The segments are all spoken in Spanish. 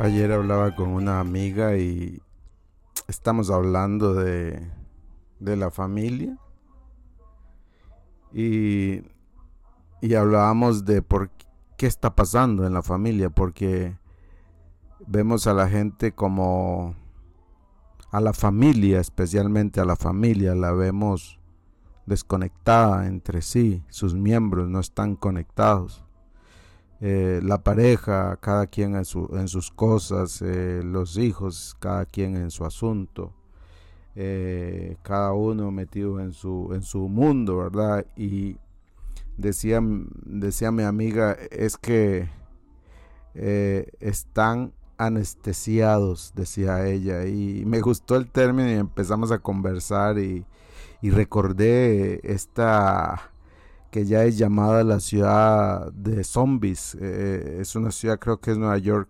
Ayer hablaba con una amiga y estamos hablando de, de la familia y, y hablábamos de por qué está pasando en la familia, porque vemos a la gente como a la familia, especialmente a la familia, la vemos desconectada entre sí, sus miembros no están conectados. Eh, la pareja, cada quien en, su, en sus cosas, eh, los hijos, cada quien en su asunto, eh, cada uno metido en su, en su mundo, ¿verdad? Y decía, decía mi amiga, es que están anestesiados, decía ella, y me gustó el término y empezamos a conversar y, y recordé esta que ya es llamada la ciudad de zombies. Eh, es una ciudad, creo que es Nueva York,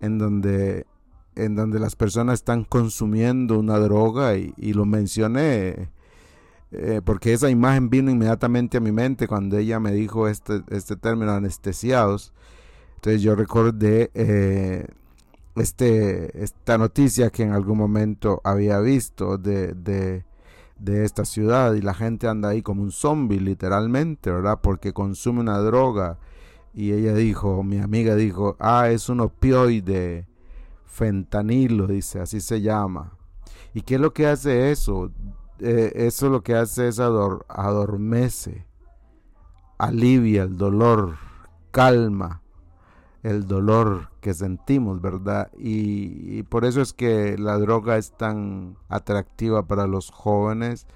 en donde, en donde las personas están consumiendo una droga y, lo mencioné. Eh, porque esa imagen vino inmediatamente a mi mente cuando ella me dijo este, este término anestesiados. Entonces yo recordé eh, este, esta noticia que en algún momento había visto de de esta ciudad y la gente anda ahí como un zombie literalmente, ¿verdad? Porque consume una droga y ella dijo, mi amiga dijo, ah, es un opioide, fentanilo, dice, así se llama. ¿Y qué es lo que hace eso? Eh, eso lo que hace es adormece, alivia el dolor, calma, el dolor que sentimos, ¿verdad? Y, por eso es que la droga es tan atractiva para los jóvenes,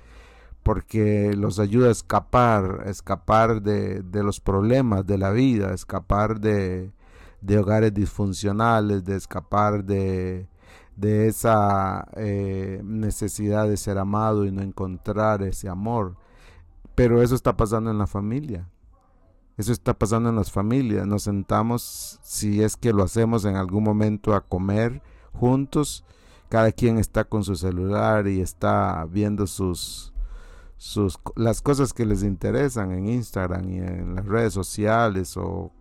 porque los ayuda a escapar, escapar de, los problemas de la vida, escapar de, hogares disfuncionales, de escapar de, de esa eh, necesidad de ser amado y no encontrar ese amor. Pero eso está pasando en la familia. Eso está pasando en las familias. Nos sentamos, si es que lo hacemos en algún momento, a comer juntos. Cada quien está con su celular y está viendo sus, sus las cosas que les interesan en Instagram y en las redes sociales o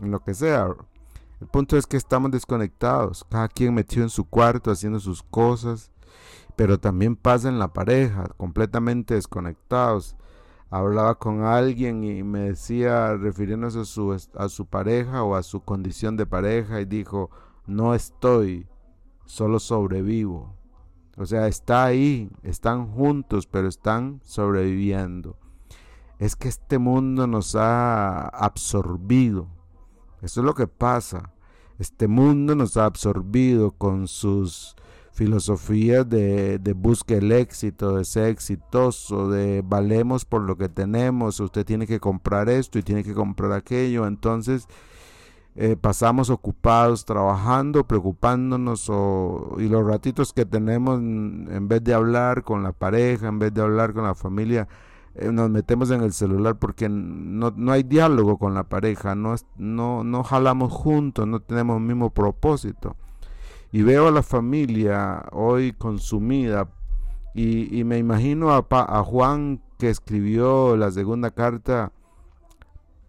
en lo que sea. El punto es que estamos desconectados, cada quien metido en su cuarto haciendo sus cosas, pero también pasa en la pareja, completamente desconectados hablaba con alguien y me decía, refiriéndose a su, a su pareja o a su condición de pareja, y dijo, no estoy, solo sobrevivo. O sea, está ahí, están juntos, pero están sobreviviendo. Es que este mundo nos ha absorbido. Eso es lo que pasa. Este mundo nos ha absorbido con sus filosofía de, de busque el éxito, de ser exitoso, de valemos por lo que tenemos, usted tiene que comprar esto y tiene que comprar aquello, entonces eh, pasamos ocupados trabajando, preocupándonos y los ratitos que tenemos en vez de hablar con la pareja, en vez de hablar con la familia, eh, nos metemos en el celular porque no, no hay diálogo con la pareja, no, no, no jalamos juntos, no tenemos el mismo propósito y veo a la familia hoy consumida y, me imagino a, a, Juan que escribió la segunda carta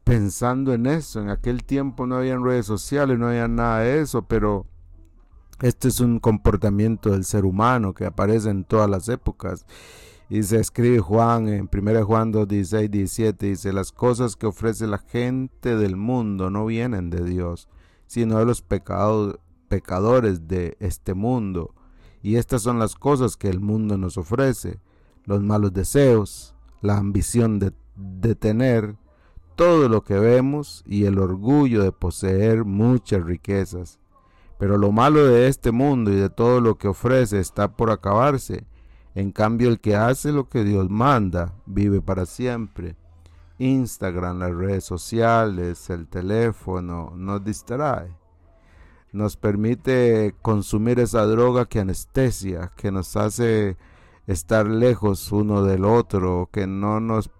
pensando en eso. En aquel tiempo no había redes sociales, no había nada de eso, pero este es un comportamiento del ser humano que aparece en todas las épocas. Y se escribe Juan en 1 Juan 2, 16, 17, dice, las cosas que ofrece la gente del mundo no vienen de Dios, sino de los pecados, pecadores de este mundo. Y estas son las cosas que el mundo nos ofrece, los malos deseos, la ambición de, tener todo lo que vemos y el orgullo de poseer muchas riquezas. Pero lo malo de este mundo y de todo lo que ofrece está por acabarse. En cambio, el que hace lo que Dios manda vive para siempre. Instagram, las redes sociales, el teléfono nos distrae nos permite consumir esa droga que anestesia, que nos hace estar lejos uno del otro, que no nos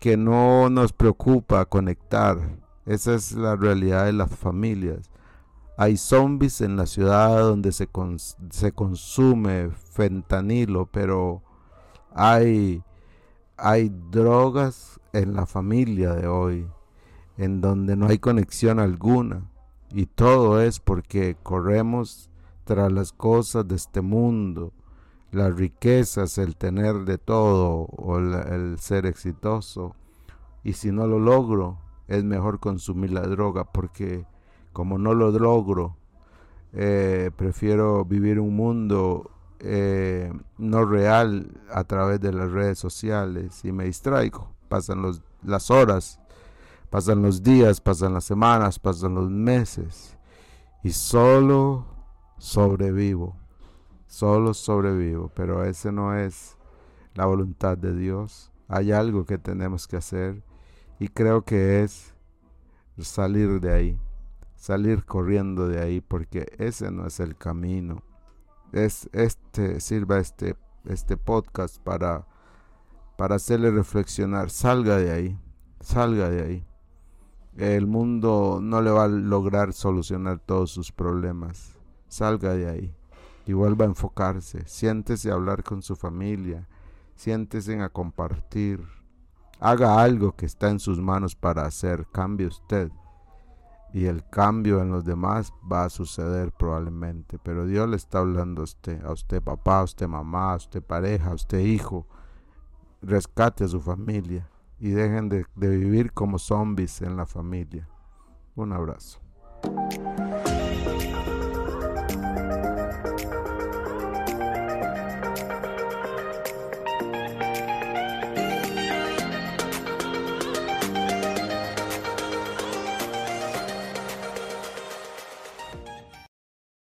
que no nos preocupa conectar. Esa es la realidad de las familias. Hay zombies en la ciudad donde se, se consume fentanilo, pero hay, hay drogas en la familia de hoy, en donde no hay conexión alguna Y todo es porque corremos tras las cosas de este mundo, las riquezas, el tener de todo o el, ser exitoso. Y si no lo logro, es mejor consumir la droga porque como no lo logro, eh, prefiero vivir un mundo eh, no real a través de las redes sociales y me distraigo. Pasan los, las horas, pasan los días, pasan las semanas, pasan los meses. Y solo sobrevivo, solo sobrevivo, pero ese no es la voluntad de Dios. Hay algo que tenemos que hacer. Y creo que es salir de ahí, salir corriendo de ahí, porque ese no es el camino. Es este sirva este este podcast para para hacerle reflexionar, salga de ahí, salga de ahí. El mundo no le va a lograr solucionar todos sus problemas. Salga de ahí y vuelva a enfocarse, siéntese a hablar con su familia, siéntese a compartir, haga algo que está en sus manos para hacer, cambie usted. Y el cambio en los demás va a suceder probablemente, pero Dios le está hablando a usted, a usted papá, a usted mamá, a usted pareja, a usted hijo, rescate a su familia y dejen de, de vivir como zombies en la familia. Un abrazo.